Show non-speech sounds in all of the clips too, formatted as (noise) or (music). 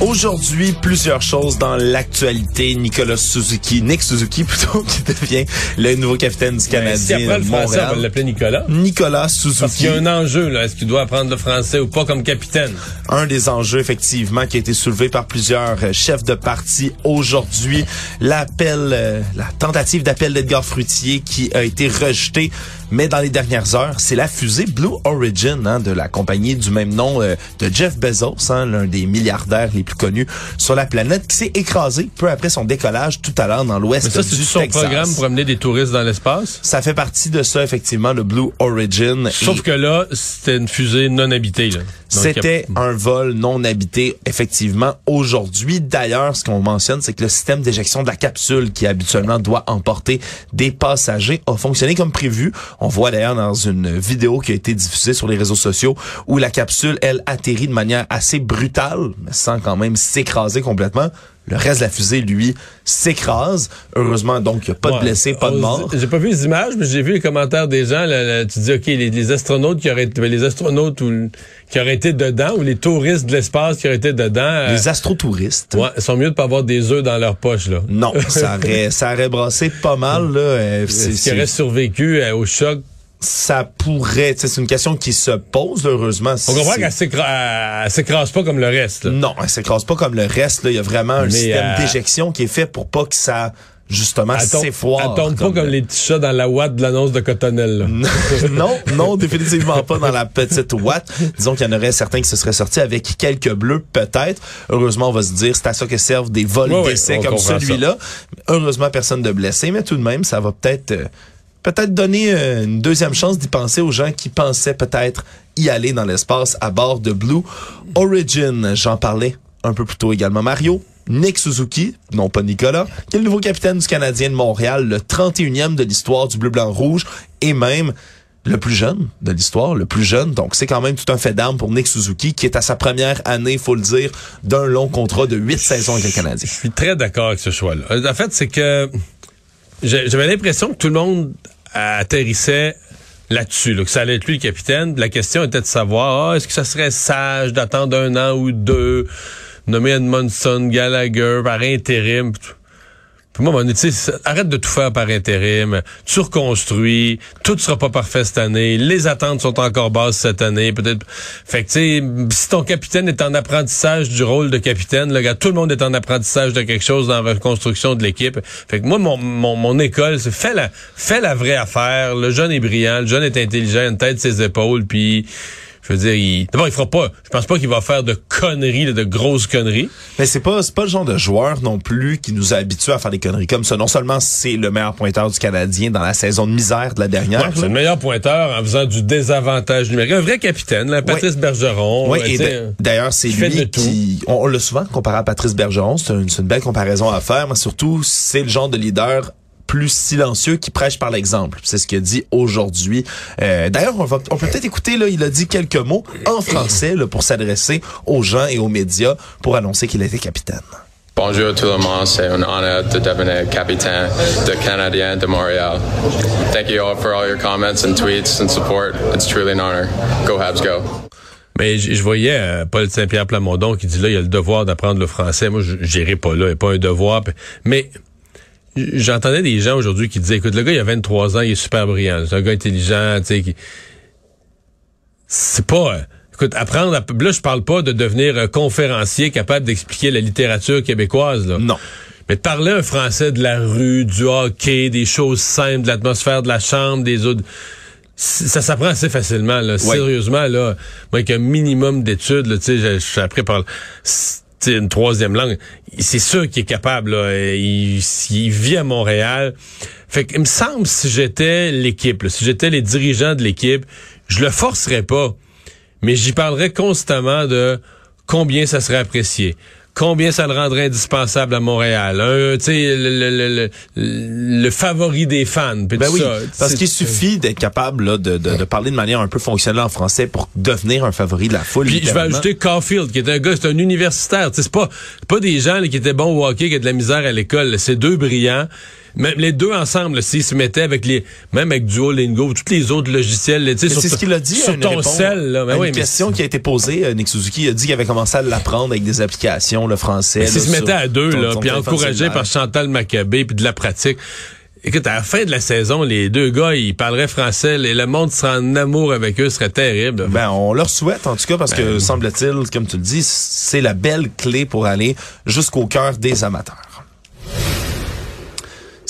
Aujourd'hui, plusieurs choses dans l'actualité. Nicolas Suzuki, Nick Suzuki (laughs) plutôt, qui devient le nouveau capitaine du Canadien. si après le français, on va l'appeler Nicolas. Nicolas Suzuki. Parce qu'il y a un enjeu, là. Est-ce qu'il doit apprendre le français ou pas comme capitaine? Un des enjeux, effectivement, qui a été soulevé par plusieurs euh, chefs de parti aujourd'hui. L'appel, euh, la tentative d'appel d'Edgar Fruitier qui a été rejetée. Mais dans les dernières heures, c'est la fusée Blue Origin hein, de la compagnie du même nom euh, de Jeff Bezos, hein, l'un des milliardaires les plus connus sur la planète, qui s'est écrasé peu après son décollage tout à l'heure dans l'ouest du Texas. Mais ça, c'est son programme pour amener des touristes dans l'espace? Ça fait partie de ça, effectivement, le Blue Origin. Sauf que là, c'était une fusée non habitée. C'était a... un vol non habité, effectivement, aujourd'hui. D'ailleurs, ce qu'on mentionne, c'est que le système d'éjection de la capsule, qui habituellement doit emporter des passagers, a fonctionné comme prévu. On voit d'ailleurs dans une vidéo qui a été diffusée sur les réseaux sociaux où la capsule, elle, atterrit de manière assez brutale, mais sans quand même s'écraser complètement. Le reste de la fusée, lui, s'écrase. Heureusement, donc, il n'y a pas de blessés, pas de morts. J'ai pas vu les images, mais j'ai vu les commentaires des gens. Là, là, tu dis, OK, les, les, astronautes qui auraient été, les astronautes ou, qui auraient été dedans, ou les touristes de l'espace qui auraient été dedans. Les astrotouristes. Ouais, ils sont mieux de pas avoir des œufs dans leur poche, là. Non, ça (laughs) aurait, ça aurait brassé pas mal, là. Est-ce qu'ils auraient survécu au choc ça pourrait, c'est une question qui se pose heureusement. On comprend qu'elle s'écrase pas comme le reste. Là. Non, elle s'écrase pas comme le reste. Là. Il y a vraiment un Mais système euh... d'éjection qui est fait pour pas que ça justement s'effoire. Elle tombe pas comme les petits chats dans la ouate de l'annonce de Cottonelle. (laughs) non, non, définitivement pas dans la petite ouate. Disons qu'il y en aurait certains qui se seraient sortis avec quelques bleus, peut-être. Heureusement, on va se dire, c'est à ça que servent des vols d'essai comme celui-là. Heureusement, personne de blessé, mais tout de même, ça va peut-être... Euh, peut-être donner une deuxième chance d'y penser aux gens qui pensaient peut-être y aller dans l'espace à bord de Blue Origin. J'en parlais un peu plus tôt également. Mario, Nick Suzuki, non pas Nicolas, qui est le nouveau capitaine du Canadien de Montréal, le 31e de l'histoire du bleu-blanc-rouge et même le plus jeune de l'histoire, le plus jeune. Donc, c'est quand même tout un fait d'arme pour Nick Suzuki, qui est à sa première année, faut le dire, d'un long contrat de huit saisons avec le Canadien. Je suis très d'accord avec ce choix-là. En fait, c'est que j'avais l'impression que tout le monde atterrissait là-dessus, là, que ça allait être lui le capitaine. La question était de savoir, ah, est-ce que ça serait sage d'attendre un an ou deux, nommer Edmondson, Gallagher par intérim. Moi, mon arrête de tout faire par intérim. Tu reconstruis. Tout sera pas parfait cette année. Les attentes sont encore basses cette année. Peut-être. Fait que, tu sais, si ton capitaine est en apprentissage du rôle de capitaine, le gars, tout le monde est en apprentissage de quelque chose dans la reconstruction de l'équipe. Fait que moi, mon, mon, mon école, c'est fais la, fais la vraie affaire. Le jeune est brillant. Le jeune est intelligent. Une tête ses épaules. Puis, je veux dire, il... d'abord, il fera pas. Je pense pas qu'il va faire de conneries, de grosses conneries. Mais c'est pas, c'est pas le genre de joueur non plus qui nous a habitués à faire des conneries comme ça. Non seulement c'est le meilleur pointeur du Canadien dans la saison de misère de la dernière. Ouais, c'est le meilleur pointeur en faisant du désavantage numérique. Un vrai capitaine, là, Patrice ouais. Bergeron. Oui, et d'ailleurs, c'est lui qui, on, on l'a souvent comparé à Patrice Bergeron. C'est une, une belle comparaison à faire, mais surtout, c'est le genre de leader plus silencieux qui prêche par l'exemple. C'est ce qu'il a dit aujourd'hui. Euh, D'ailleurs, on, va, on peut peut-être écouter, là, il a dit quelques mots en français là, pour s'adresser aux gens et aux médias pour annoncer qu'il était capitaine. Bonjour tout le monde, c'est un honneur de devenir capitaine de Canadien de Montréal. Thank you all for all your comments and tweets and support. It's truly an honor. Go Habs, go. Mais je voyais euh, Paul Saint-Pierre Plamondon qui dit là, il y a le devoir d'apprendre le français. Moi, je n'irai pas là, il n'y a pas un devoir. Mais j'entendais des gens aujourd'hui qui disaient, écoute, le gars, il a 23 ans, il est super brillant. C'est un gars intelligent, tu sais, qui... C'est pas... Euh, écoute, apprendre... À... Là, je parle pas de devenir un conférencier capable d'expliquer la littérature québécoise, là. Non. Mais de parler un français de la rue, du hockey, des choses simples, de l'atmosphère de la chambre, des autres... Ça s'apprend assez facilement, là. Ouais. Sérieusement, là. Moi, avec un minimum d'études, là, tu sais, je suis appris par une troisième langue, c'est sûr qu'il est capable. Là. Il, vit à Montréal. Fait que, il me semble, si j'étais l'équipe, si j'étais les dirigeants de l'équipe, je le forcerais pas, mais j'y parlerais constamment de combien ça serait apprécié, combien ça le rendrait indispensable à Montréal? Un, le, le, le, le- le favori des fans. Ben tout oui, ça. parce qu'il suffit d'être capable là, de, de, de parler de manière un peu fonctionnelle en français pour devenir un favori de la foule. Puis je vais ajouter Caulfield, qui est un gars, c'est un universitaire. C'est pas, pas des gens là, qui étaient bons au hockey, qui ont de la misère à l'école. C'est deux brillants. Même les deux ensemble, s'ils se mettaient avec les, même avec Duolingo, tous les autres logiciels, tu sais, sur ce qu'il a dit sur une ton réponse- sel. Là. Ben une oui, mais question qui a été posée, euh, Nick Suzuki a dit qu'il avait commencé à l'apprendre avec des applications, le français. S'ils se mettaient à deux, là, puis encouragés par Chantal Maccabé, puis de la pratique. Écoute, à la fin de la saison, les deux gars, ils parleraient français, et le monde serait en amour avec eux, serait terrible. Ben, on leur souhaite, en tout cas, parce Ben que, semble-t-il, comme tu le dis, c'est la belle clé pour aller jusqu'au cœur des amateurs.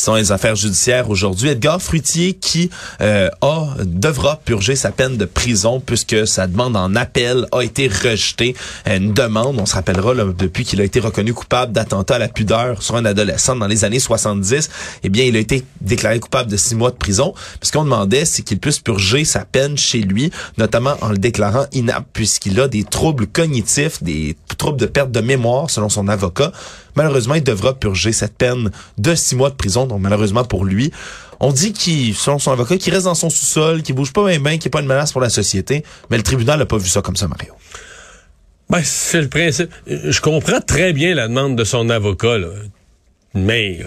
Sont les affaires judiciaires aujourd'hui. Edgar Fruitier qui euh, a devra purger sa peine de prison puisque sa demande en appel a été rejetée. Une demande, on se rappellera, depuis qu'il a été reconnu coupable d'attentat à la pudeur sur un adolescent dans les années 70, eh bien, il a été déclaré coupable de six mois de prison. Ce qu'on demandait, c'est qu'il puisse purger sa peine chez lui, notamment en le déclarant inapte puisqu'il a des troubles cognitifs, des troubles de perte de mémoire, selon son avocat. Malheureusement, il devra purger cette peine de six mois de prison, donc malheureusement pour lui. On dit qu'il, selon son avocat, qu'il reste dans son sous-sol, qu'il bouge pas bien, bien, qu'il n'est pas une menace pour la société, mais le tribunal n'a pas vu ça comme ça, Mario. Ben, c'est le principe. Je comprends très bien la demande de son avocat, là. mais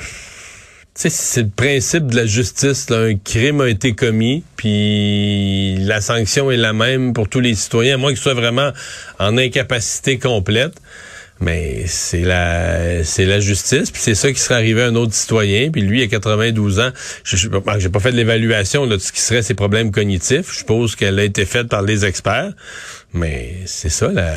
c'est le principe de la justice. Un crime a été commis, puis la sanction est la même pour tous les citoyens, à moins qu'ils soient vraiment en incapacité complète. Mais c'est la c'est la justice, puis c'est ça qui serait arrivé à un autre citoyen, puis lui à 92 ans, je bon, j'ai pas fait de l'évaluation de ce qui serait ses problèmes cognitifs. Je suppose qu'elle a été faite par les experts, mais c'est ça la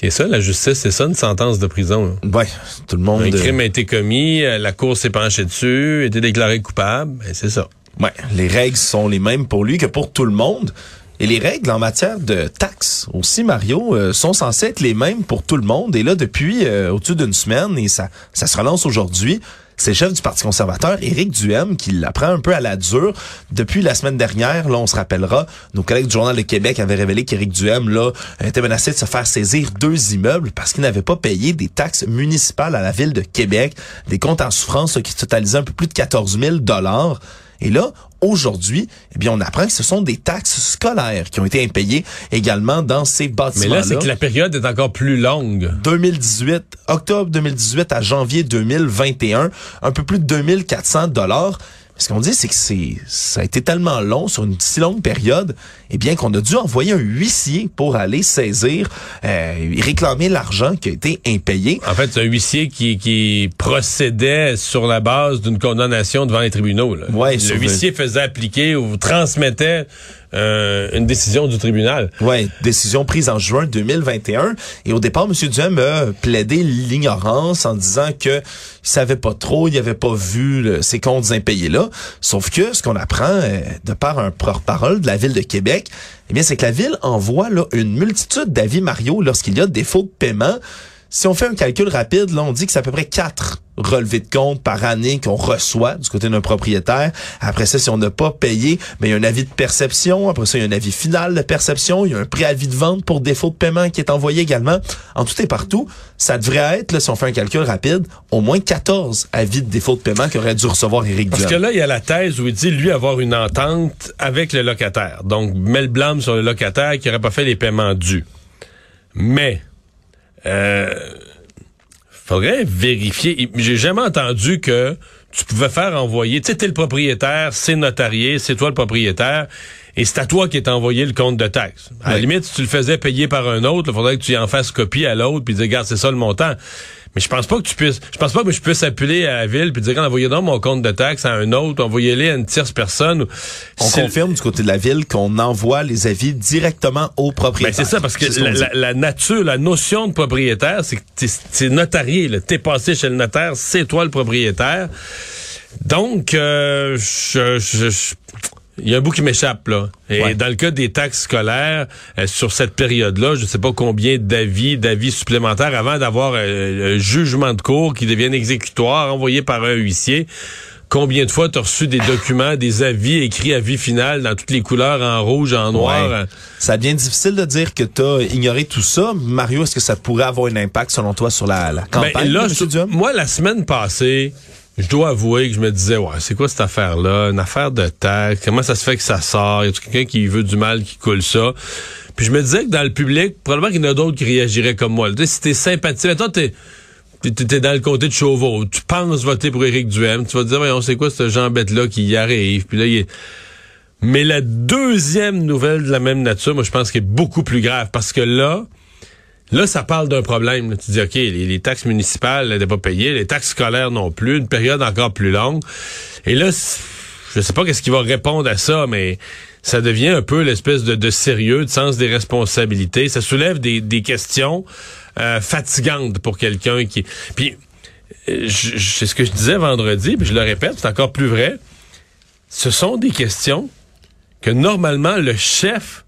c'est ça la justice, c'est ça une sentence de prison. là. Ouais, tout le monde. Un euh, crime a été commis, euh, la cour s'est penchée dessus, a été déclaré coupable, ben c'est ça. Ouais, les règles sont les mêmes pour lui que pour tout le monde. Et les règles en matière de taxes aussi, Mario, euh, sont censées être les mêmes pour tout le monde. Et là, depuis euh, au-dessus d'une semaine, et ça, ça se relance aujourd'hui, c'est le chef du Parti conservateur, Éric Duhem, qui l'apprend un peu à la dure. Depuis la semaine dernière, là, on se rappellera, nos collègues du Journal de Québec avaient révélé qu'Éric Duhem, là, était menacé de se faire saisir deux immeubles parce qu'il n'avait pas payé des taxes municipales à la ville de Québec, des comptes en souffrance qui totalisaient un peu plus de 14 000 dollars. Et là, aujourd'hui, eh bien, on apprend que ce sont des taxes scolaires qui ont été impayées également dans ces Mais bâtiments-là. là, c'est que la période est encore plus longue. 2018, octobre 2018 à janvier 2021, un peu plus de 2400 dollars. Ce qu'on dit, c'est que c'est, ça a été tellement long, sur une si longue période, eh bien qu'on a dû envoyer un huissier pour aller saisir euh, et réclamer l'argent qui a été impayé. En fait, c'est un huissier qui, qui procédait sur la base d'une condamnation devant les tribunaux. là. Ouais, le- huissier faisait appliquer ou transmettait euh, une décision du tribunal. Ouais, décision prise en juin 2021. Et au départ, M. Duhem a plaidé l'ignorance en disant que il savait pas trop, il avait pas vu ces comptes impayés là. Sauf que ce qu'on apprend euh, de par un porte-parole de la ville de Québec, eh bien, c'est que la ville envoie là une multitude d'avis Mario lorsqu'il y a défaut de paiement. Si on fait un calcul rapide, là, on dit que c'est à peu près quatre relevés de compte par année qu'on reçoit du côté d'un propriétaire. Après ça, si on n'a pas payé, mais il y a un avis de perception. Après ça, il y a un avis final de perception. Il y a un préavis de vente pour défaut de paiement qui est envoyé également. En tout et partout, ça devrait être, là, si on fait un calcul rapide, au moins 14 avis de défaut de paiement qu'aurait dû recevoir Éric Parce que là, il y a la thèse où il dit, lui, avoir une entente avec le locataire. Donc, met le blâme sur le locataire qui n'aurait pas fait les paiements dus. Mais, euh, faudrait vérifier. J'ai jamais entendu que tu pouvais faire envoyer, tu sais, t'es le propriétaire, c'est notarié, c'est toi le propriétaire, et c'est à toi qui est envoyé le compte de taxe. À la limite, si tu le faisais payer par un autre, il faudrait que tu y en fasses copie à l'autre, puis dire, regarde, c'est ça le montant. Mais je pense pas que tu puisses, je pense pas que je puisse appeler à la ville puis dire, envoyez donc mon compte de taxe à un autre, envoyez-les à une tierce personne. On confirme du côté de la ville qu'on envoie les avis directement au Ben, propriétaire. c'est ça, parce que la, dit. la- la nature, la notion de propriétaire, c'est que t'es- c'est notarié. là. T'es passé chez le notaire, c'est toi le propriétaire. Donc, euh, je- je- je- il y a un bout qui m'échappe, là. Et Ouais. dans le cas des taxes scolaires, euh, sur cette période-là, je ne sais pas combien d'avis, d'avis supplémentaires avant d'avoir euh, un jugement de cour qui devienne exécutoire, envoyé par un huissier. combien de fois tu as reçu des documents, des avis écrits à vie finale dans toutes les couleurs, en rouge, en noir. Ouais. Ça devient difficile de dire que tu as ignoré tout ça. Mario, est-ce que ça pourrait avoir un impact, selon toi, sur la, la campagne? Ben, là, de M. moi, la semaine passée, je dois avouer que je me disais, ouais, c'est quoi cette affaire-là? Une affaire de taxe? Comment ça se fait que ça sort? Y a quelqu'un qui veut du mal qui coule ça? Puis je me disais que dans le public, probablement qu'il y en a d'autres qui réagiraient comme moi. Tu sais, si t'es sympathique, toi, t'es, t'es, dans le comté de Chauveau, tu penses voter pour Éric Duhem, tu vas te dire, voyons, c'est quoi ce Jean Bête-là qui y arrive? Puis là, il est... Mais la deuxième nouvelle de la même nature, moi, je pense qu'elle est beaucoup plus grave parce que là, Là, ça parle d'un problème. Tu dis, OK, les, taxes municipales n'étaient pas payées, les taxes scolaires non plus, une période encore plus longue. Et là, je sais pas qu'est-ce qui va répondre à ça, mais ça devient un peu l'espèce de, sérieux, de sens des responsabilités. Ça soulève des, questions euh, fatigantes pour quelqu'un qui... Puis, euh, c'est ce que je disais vendredi, puis je le répète, c'est encore plus vrai. Ce sont des questions que normalement le chef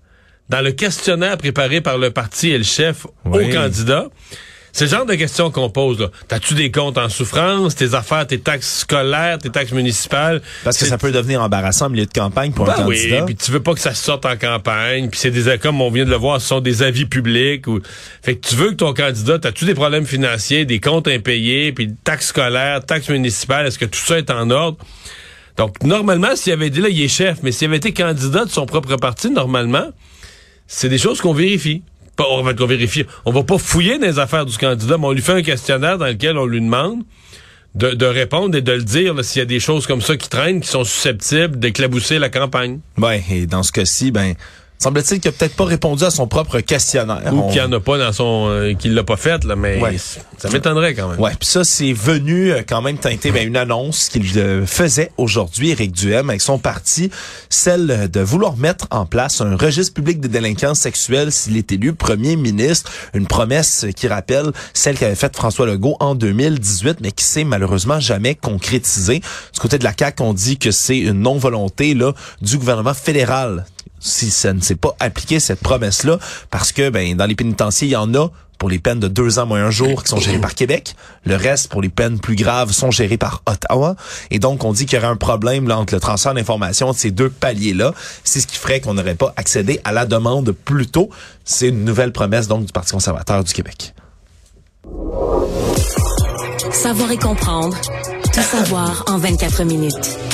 dans le questionnaire préparé par le parti et le chef Oui. au candidat. C'est le genre de questions qu'on pose. là. T'as-tu des comptes en souffrance, tes affaires, tes taxes scolaires, tes taxes municipales? Parce que ça peut devenir embarrassant en milieu de campagne pour Ben un oui, candidat. puis tu veux pas que ça sorte en campagne, puis c'est des comme on vient de le voir, ce sont des avis publics ou fait que tu veux que ton candidat, t'as-tu des problèmes financiers, des comptes impayés, puis taxes scolaires, taxes municipales, est-ce que tout ça est en ordre? Donc normalement, s'il avait dit là, il est chef, mais s'il avait été candidat de son propre parti normalement, c'est des choses qu'on vérifie. On va. On va pas fouiller dans les affaires du candidat, mais on lui fait un questionnaire dans lequel on lui demande de, répondre et de le dire s'il y a des choses comme ça qui traînent, qui sont susceptibles d'éclabousser la campagne. Ouais, et dans ce cas-ci, ben, semble-t-il qu'il a peut-être pas répondu à son propre questionnaire. Ou On- qu'il n'y en a pas dans son... euh, qu'il l'a pas fait, là, mais Ouais. ça m'étonnerait quand même. Ouais, puis ça c'est venu euh, quand même teinter ben, une annonce qu'il euh, faisait aujourd'hui Éric Duhem avec son parti, celle de vouloir mettre en place un registre public des délinquants sexuels s'il est élu premier ministre, une promesse qui rappelle celle qu'avait faite François Legault en 2018 mais qui s'est malheureusement jamais concrétisée. Du côté de la CAQ, on dit que c'est une non-volonté là du gouvernement fédéral si ça ne s'est pas appliqué cette promesse-là, parce que ben dans les pénitenciers, il y en a pour les peines de deux ans moins un jour qui sont gérées par Québec. Le reste, pour les peines plus graves, sont gérées par Ottawa. Et donc, on dit qu'il y aurait un problème là, entre le transfert d'informations de ces deux paliers-là. C'est ce qui ferait qu'on n'aurait pas accédé à la demande plus tôt. C'est une nouvelle promesse donc du Parti conservateur du Québec. Savoir et comprendre. Tout savoir en 24 minutes.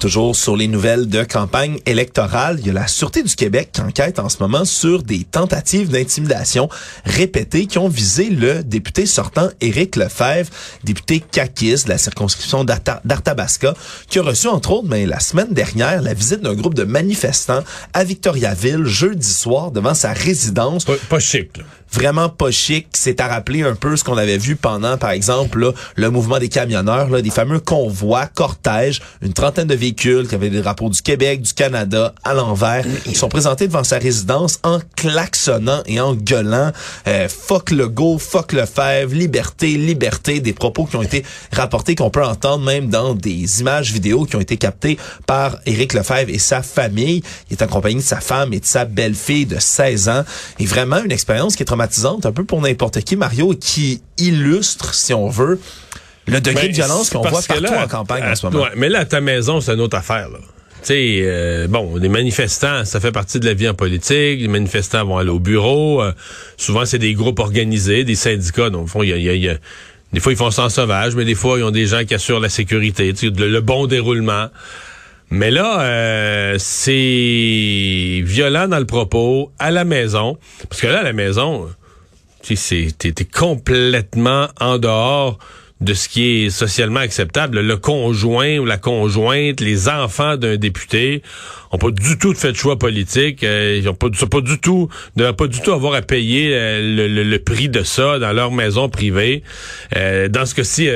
Toujours sur les nouvelles de campagne électorale, il y a la Sûreté du Québec qui enquête en ce moment sur des tentatives d'intimidation répétées qui ont visé le député sortant Éric Lefebvre, député caquiste de la circonscription d'Arthabasca, qui a reçu entre autres mais la semaine dernière la visite d'un groupe de manifestants à Victoriaville jeudi soir devant sa résidence Pas, pas chic, là. Vraiment pas chic. C'est à rappeler un peu ce qu'on avait vu pendant, par exemple, là, le mouvement des camionneurs, là, des fameux convois, cortèges, une trentaine de véhicules qui avaient des drapeaux du Québec, du Canada à l'envers. Ils sont présentés devant sa résidence en klaxonnant et en gueulant euh, fuck le go, fuck le fèvre, liberté, liberté, des propos qui ont été rapportés, qu'on peut entendre même dans des images vidéo qui ont été captées par Éric Lefebvre et sa famille. Il est accompagné de sa femme et de sa belle-fille de 16 ans. Et vraiment une expérience qui est traumatisante un peu pour n'importe qui, Mario, qui illustre, si on veut, le degré Ben, de violence qu'on voit partout là, en campagne à- en ce moment. ouais, mais là, à ta maison, c'est une autre affaire. Là. Tu sais, euh, bon, les manifestants, ça fait partie de la vie en politique. Les manifestants vont aller au bureau. euh, souvent, c'est des groupes organisés, des syndicats. Donc, au fond, il y a, il y a- il y a- des fois, ils font ça en sauvage, mais des fois, ils ont des gens qui assurent la sécurité, le bon déroulement. Mais là, euh, c'est violent dans le propos, à la maison. Parce que là, à la maison, tu sais, t'es complètement en dehors de ce qui est socialement acceptable. Le conjoint ou la conjointe, les enfants d'un député ont pas du tout fait de choix politique. Euh, ils ont pas, du tout, ne doivent pas du tout avoir à payer euh, le, le- le prix de ça dans leur maison privée. Euh, dans ce cas-ci,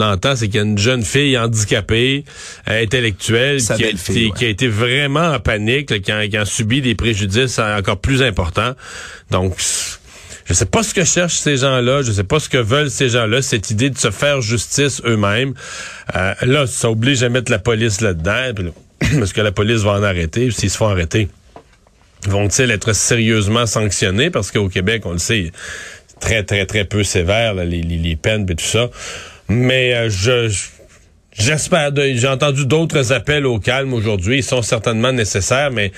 entend, c'est qu'il y a une jeune fille handicapée, euh, intellectuelle, qui a, été, ouais. qui a été vraiment en panique, là, qui, a, qui a subi des préjudices encore plus importants. Donc, je sais pas ce que cherchent ces gens-là, je sais pas ce que veulent ces gens-là, cette idée de se faire justice eux-mêmes. Euh, là, ça oblige à mettre la police là-dedans, (clears throat) parce que la police va en arrêter, s'ils se font arrêter. Vont-ils être sérieusement sanctionnés? Parce qu'au Québec, on le sait, c'est très, très, très peu sévère, là, les, les, les peines et tout ça. Mais euh, je, je- J'espère. de- J'ai entendu d'autres appels au calme aujourd'hui. Ils sont certainement nécessaires, mais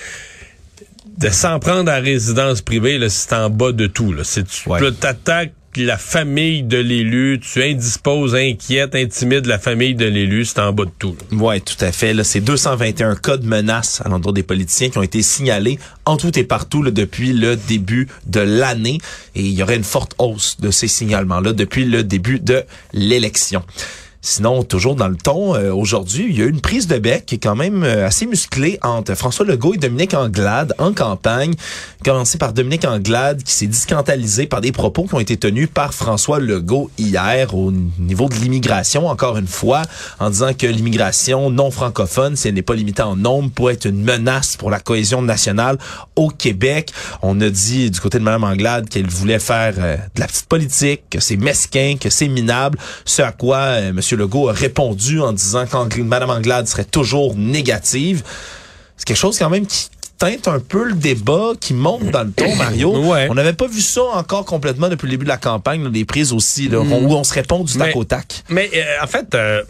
de s'en prendre à la résidence privée, c'est en bas de tout. Là. Tu Ouais. t'attaques la famille de l'élu, tu indisposes, inquiètes, intimides la famille de l'élu, c'est en bas de tout. Oui, tout à fait. C'est 221 cas de menaces à l'endroit des politiciens qui ont été signalés en tout et partout depuis le début de l'année. Et il y aurait une forte hausse de ces signalements-là depuis le début de l'élection. Sinon, toujours dans le ton, euh, aujourd'hui, il y a eu une prise de bec qui est quand même euh, assez musclée entre François Legault et Dominique Anglade en campagne. Commencé par Dominique Anglade qui s'est dit scandalisé par des propos qui ont été tenus par François Legault hier au niveau de l'immigration, encore une fois, en disant que l'immigration non francophone, si elle n'est pas limitée en nombre, pourrait être une menace pour la cohésion nationale au Québec. On a dit du côté de Mme Anglade qu'elle voulait faire euh, de la petite politique, que c'est mesquin, que c'est minable, ce à quoi euh, M. Legault a répondu en disant que Mme Anglade serait toujours négative. C'est quelque chose quand même qui teinte un peu le débat, qui monte dans le ton, Mario. (coughs) Ouais. On n'avait pas vu ça encore complètement depuis le début de la campagne, là, les prises aussi, là, où on se répond du tac Mais- au tac. Mais euh, en fait, euh,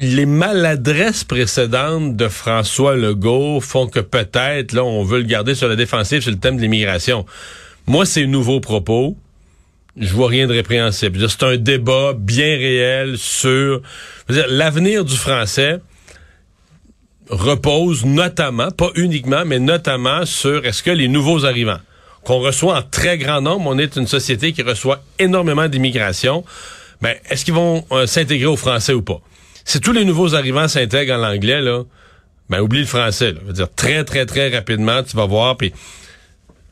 les maladresses précédentes de François Legault font que peut-être, là, on veut le garder sur la défensive sur le thème de l'immigration. Moi, c'est nouveaux propos. Je vois rien de répréhensible. C'est un débat bien réel sur l'avenir du français repose notamment, pas uniquement, mais notamment sur est-ce que les nouveaux arrivants qu'on reçoit en très grand nombre, on est une société qui reçoit énormément d'immigration, ben, est-ce qu'ils vont euh, s'intégrer au français ou pas? Si tous les nouveaux arrivants s'intègrent en anglais, là, ben, oublie le français, là. Je veux dire, très, très, très rapidement, tu vas voir, puis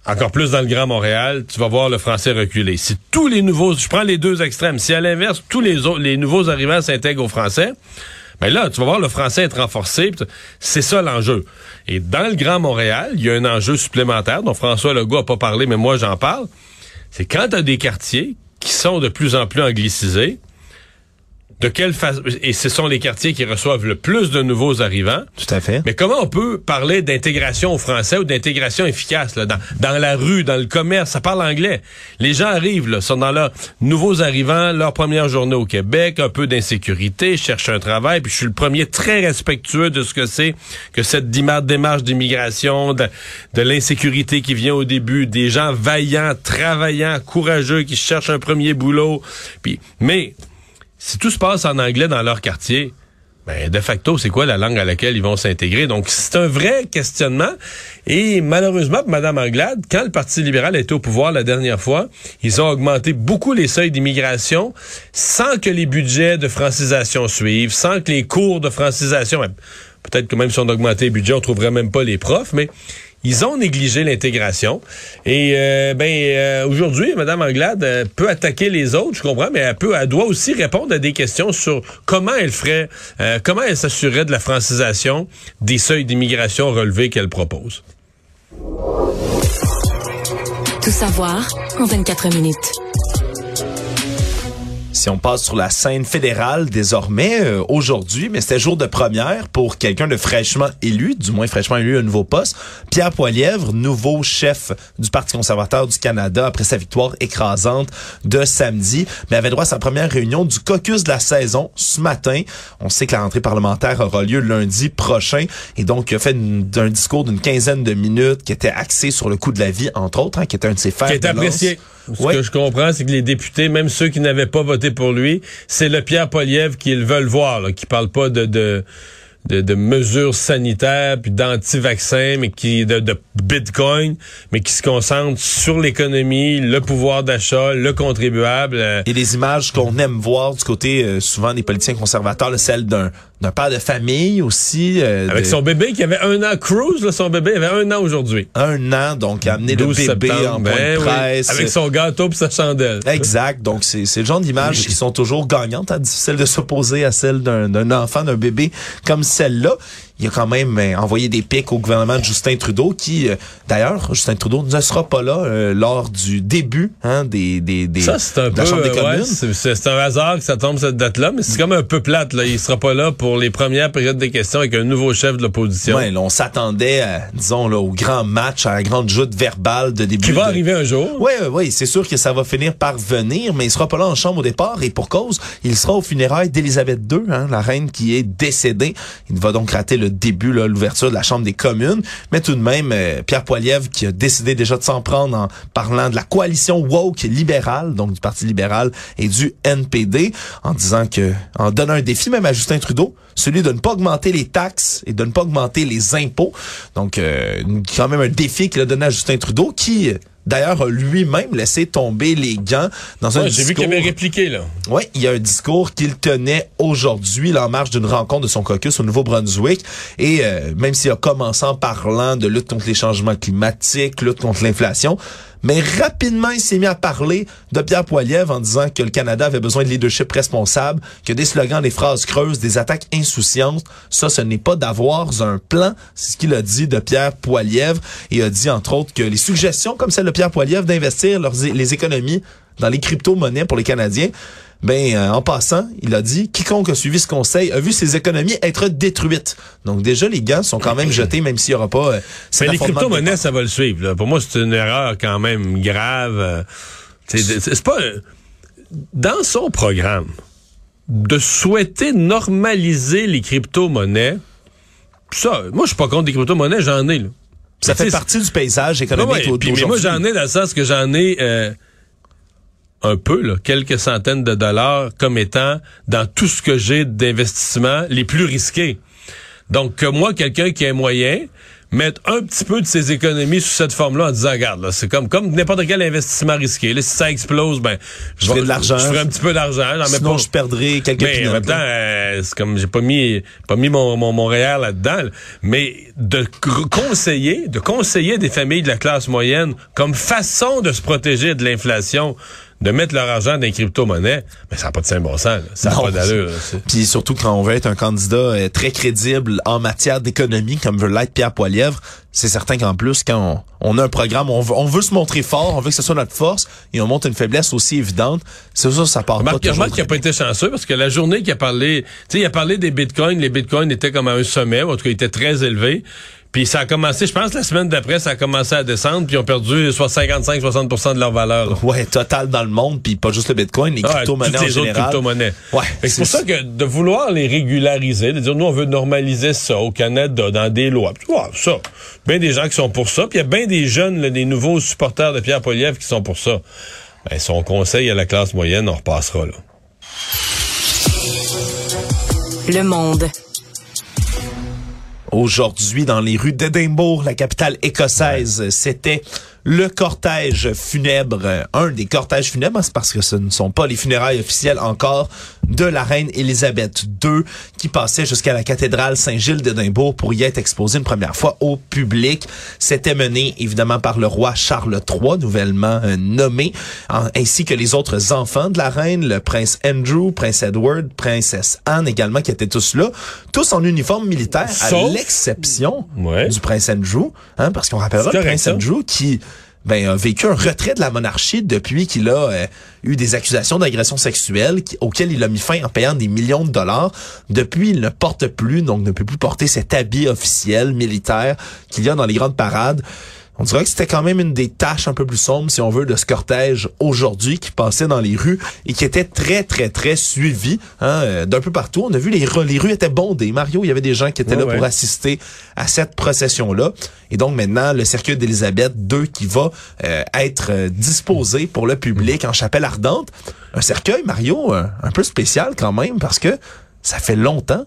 encore plus dans le Grand Montréal, tu vas voir le français reculer. Si tous les nouveaux, je prends les deux extrêmes, si à l'inverse, tous les autres, les nouveaux arrivants s'intègrent au français, ben là, tu vas voir le français être renforcé. C'est ça l'enjeu. Et dans le Grand Montréal, il y a un enjeu supplémentaire dont François Legault a pas parlé, mais moi j'en parle. C'est quand tu des quartiers qui sont de plus en plus anglicisés, de quelle façon, et ce sont les quartiers qui reçoivent le plus de nouveaux arrivants, Tout à fait. mais comment on peut parler d'intégration au français ou d'intégration efficace là, dans, dans la rue, dans le commerce, ça parle anglais. Les gens arrivent, là, sont dans leurs nouveaux arrivants, leur première journée au Québec, un peu d'insécurité, cherchent un travail, puis je suis le premier très respectueux de ce que c'est que cette démarche d'immigration, de, de l'insécurité qui vient au début, des gens vaillants, travaillants, courageux, qui cherchent un premier boulot. Puis, mais si tout se passe en anglais dans leur quartier, ben, de facto, c'est quoi la langue à laquelle ils vont s'intégrer? Donc, c'est un vrai questionnement. Et malheureusement, pour Mme Anglade, quand le Parti libéral été au pouvoir la dernière fois, ils ont augmenté beaucoup les seuils d'immigration sans que les budgets de francisation suivent, sans que les cours de francisation, ben, peut-être que même si on augmentait les budgets, on trouverait même pas les profs, mais ils ont négligé l'intégration. Et euh, ben euh, aujourd'hui, Mme Anglade euh, peut attaquer les autres, je comprends, mais elle peut, elle doit aussi répondre à des questions sur comment elle ferait, euh, comment elle s'assurerait de la francisation des seuils d'immigration relevés qu'elle propose. Tout savoir en 24 minutes. Si on passe sur la scène fédérale désormais, euh, aujourd'hui, mais c'était jour de première pour quelqu'un de fraîchement élu, du moins fraîchement élu à un nouveau poste, Pierre Poilièvre, nouveau chef du Parti conservateur du Canada après sa victoire écrasante de samedi, mais avait droit à sa première réunion du caucus de la saison ce matin. On sait que la rentrée parlementaire aura lieu lundi prochain et donc il a fait une- un discours d'une quinzaine de minutes qui était axé sur le coût de la vie, entre autres, hein, qui était un de ses fers Qui est lance. Ce que je comprends, c'est que les députés, même ceux qui n'avaient pas voté pour lui, c'est le Pierre Polièvre qu'ils veulent voir, là, qui parle pas de, de, de, de mesures sanitaires, puis d'anti-vaccins, mais qui de, de Bitcoin, mais qui se concentre sur l'économie, le pouvoir d'achat, le contribuable. euh, Et les images qu'on aime voir du côté euh, souvent des politiciens conservateurs, là, celle d'un d'un père de famille aussi. euh, avec de- son bébé qui avait un an, Cruz, là, son bébé avait un an aujourd'hui. un an, donc amener le 12 bébé septembre, en point ben de oui, presse. avec son gâteau puis sa chandelle. Exact. Donc, c'est c'est le genre d'images qui sont toujours gagnantes. Hein, difficile de s'opposer à celle d'un d'un enfant, d'un bébé comme celle-là. Il a quand même euh, envoyé des pics au gouvernement de Justin Trudeau, qui, euh, d'ailleurs, Justin Trudeau ne sera pas là euh, lors du début hein, des, des, des Ça, c'est un de peu, la Chambre des euh, ouais, communes. c'est un hasard que ça tombe cette date-là, mais c'est comme un peu plate, là. Il sera pas là pour les premières périodes des questions avec un nouveau chef de l'opposition. Ouais, là, on s'attendait, disons, là, au grand match, à la grande joute verbale de début. Qui va de- arriver un jour. Oui, oui, c'est sûr que ça va finir par venir, mais il sera pas là en chambre au départ et pour cause, il sera au funérailles d'Élisabeth II, hein, la reine qui est décédée. Il va donc rater le début, là, l'ouverture de la chambre des communes, mais tout de même, euh, Pierre Poilievre qui a décidé déjà de s'en prendre en parlant de la coalition woke libérale, donc du Parti libéral et du NPD, en disant que, en donnant un défi même à Justin Trudeau, celui de ne pas augmenter les taxes et de ne pas augmenter les impôts. Donc, euh, quand même un défi qu'il a donné à Justin Trudeau, qui d'ailleurs a lui-même laissé tomber les gants dans un Ouais, J'ai vu discours. qu'il avait répliqué, là. Oui, il y a un discours qu'il tenait aujourd'hui là, en marge d'une rencontre de son caucus au Nouveau-Brunswick. Et euh, même s'il a commencé en parlant de lutte contre les changements climatiques, lutte contre l'inflation, mais rapidement, il s'est mis à parler de Pierre Poilievre en disant que le Canada avait besoin de leadership responsable, que des slogans, des phrases creuses, des attaques insouciantes, ça, ce n'est pas d'avoir un plan. C'est ce qu'il a dit de Pierre Poilievre. Et a dit, entre autres, que les suggestions comme celle de Pierre Poilievre d'investir les économies dans les crypto-monnaies pour les Canadiens, ben euh, en passant, il a dit quiconque a suivi ce conseil a vu ses économies être détruites. Donc déjà les gants sont quand même jetés même s'il y aura pas euh, Mais les crypto-monnaies, ça va le suivre. là. Pour moi, c'est une erreur quand même grave. Euh, C'est pas dans son programme de souhaiter normaliser les crypto-monnaies. Ça, moi, je suis pas contre les crypto-monnaies, j'en ai. Là. ça fait partie du paysage économique Ouais, ouais, puis, mais moi, j'en ai dans le sens que j'en ai euh, un peu, là, quelques centaines de dollars comme étant dans tout ce que j'ai d'investissement les plus risqués. Donc, que moi, quelqu'un qui a un moyen, mettre un petit peu de ses économies sous cette forme-là en disant, regarde, c'est comme, comme n'importe quel investissement risqué. Là, si ça explose, ben, Je ferai de l'argent. Je ferai un petit peu d'argent. Sinon, pas- je perdrai quelques mais en même temps, euh, c'est comme j'ai pas mis pas mis mon mon, mon là-dedans, là. mais de conseiller, de conseiller des familles de la classe moyenne comme façon de se protéger de l'inflation, de mettre leur argent dans les crypto-monnaies, mais ça n'a pas de saint bon sens, là. ça n'a pas d'allure. Puis surtout quand on veut être un candidat euh, très crédible en matière d'économie, comme veut l'être Pierre Poilievre, c'est certain qu'en plus, quand on, on a un programme, on veut, on veut se montrer fort, on veut que ce soit notre force, et on montre une faiblesse aussi évidente, c'est ça, ça part pas Remarque, toujours très n'a pas été chanceux parce que la journée qu'il a parlé, tu sais, il a parlé des bitcoins, les bitcoins étaient comme à un sommet, ou en tout cas, ils étaient très élevés. Puis ça a commencé, je pense, la semaine d'après, ça a commencé à descendre, puis ils ont perdu soit 55-60% de leur valeur. là. Ouais, total dans le monde, puis pas juste le Bitcoin, les Ah, crypto-monnaies toutes en les autres crypto-monnaies. Ouais, Fait que c'est pour ça que de vouloir les régulariser, de dire nous on veut normaliser ça au Canada dans des lois. Ouais, ça. Bien des gens qui sont pour ça, puis il y a bien des jeunes, là, des nouveaux supporters de Pierre Poilievre qui sont pour ça. Ben, son conseil à la classe moyenne, on repassera là. Le monde. Aujourd'hui, dans les rues d'Édimbourg, la capitale écossaise, c'était le cortège funèbre, un des cortèges funèbres, c'est parce que ce ne sont pas les funérailles officielles encore de la reine Élisabeth II qui passait jusqu'à la cathédrale Saint-Gilles d'Édimbourg pour y être exposée une première fois au public. C'était mené évidemment par le roi Charles III, nouvellement euh, nommé, ainsi que les autres enfants de la reine, le prince Andrew, prince Edward, princesse Anne également, qui étaient tous là, tous en uniforme militaire, à l'exception Ouais. du prince Andrew, hein, parce qu'on rappellera le prince ça. Andrew qui ben, a vécu un retrait de la monarchie depuis qu'il a euh, eu des accusations d'agression sexuelle auxquelles il a mis fin en payant des millions de dollars. Depuis, il ne porte plus, donc ne peut plus porter cet habit officiel militaire qu'il y a dans les grandes parades. On dirait que c'était quand même une des tâches un peu plus sombres, si on veut, de ce cortège aujourd'hui qui passait dans les rues et qui était très, très, très suivi hein, euh, d'un peu partout. On a vu les, rues- les rues étaient bondées. Mario, il y avait des gens qui étaient Ouais, là ouais. pour assister à cette procession-là. Et donc maintenant, le cercueil d'Élisabeth II qui va euh, être euh, disposé pour le public en chapelle ardente. Un cercueil, Mario, un peu spécial quand même parce que ça fait longtemps,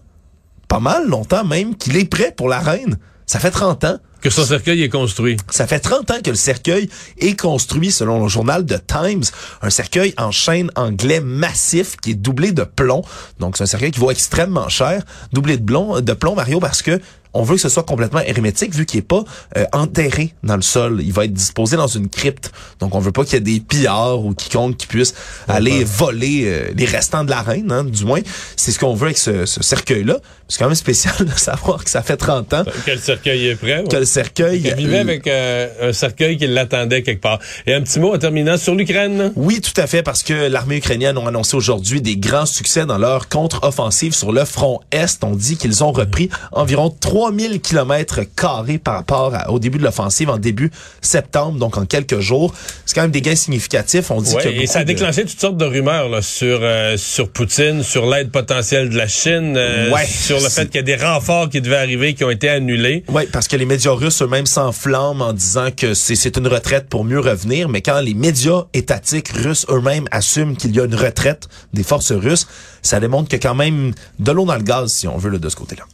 pas mal longtemps même, qu'il est prêt pour la reine. Ça fait 30 ans. Que son cercueil est construit. Ça fait 30 ans que le cercueil est construit selon le journal de Times. Un cercueil en chêne anglais massif qui est doublé de plomb. Donc c'est un cercueil qui vaut extrêmement cher. Doublé de plomb, de plomb Mario, parce que on veut que ce soit complètement hermétique vu qu'il est pas euh, enterré dans le sol. Il va être disposé dans une crypte. Donc, on veut pas qu'il y ait des pillards ou quiconque qui puisse aller voler euh, les restants de la reine, hein, du moins. C'est ce qu'on veut avec ce, ce cercueil-là. C'est quand même spécial de (laughs) savoir que ça fait 30 ans Que le cercueil est prêt. que le cercueil... Il vivait euh, avec euh, un cercueil qui l'attendait quelque part. Et un petit mot en terminant sur l'Ukraine. Oui, tout à fait, parce que l'armée ukrainienne a annoncé aujourd'hui des grands succès dans leur contre-offensive sur le front Est. On dit qu'ils ont repris environ 3000 kilomètres carrés par rapport à- au début de l'offensive en début septembre, donc en quelques jours. C'est quand même des gains significatifs. On dit Ouais, a et ça a beaucoup de- déclenché toutes sortes de rumeurs là, sur euh, sur Poutine, sur l'aide potentielle de la Chine, euh, Ouais, sur le fait qu'il y a des renforts qui devaient arriver qui ont été annulés. Oui, parce que les médias russes eux-mêmes s'enflamment en disant que c'est une retraite pour mieux revenir, mais quand les médias étatiques russes eux-mêmes assument qu'il y a une retraite des forces russes, ça démontre a quand même de l'eau dans le gaz, si on veut, là, de ce côté-là.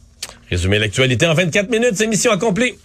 Résumer l'actualité en 24 minutes, c'est mission accomplie.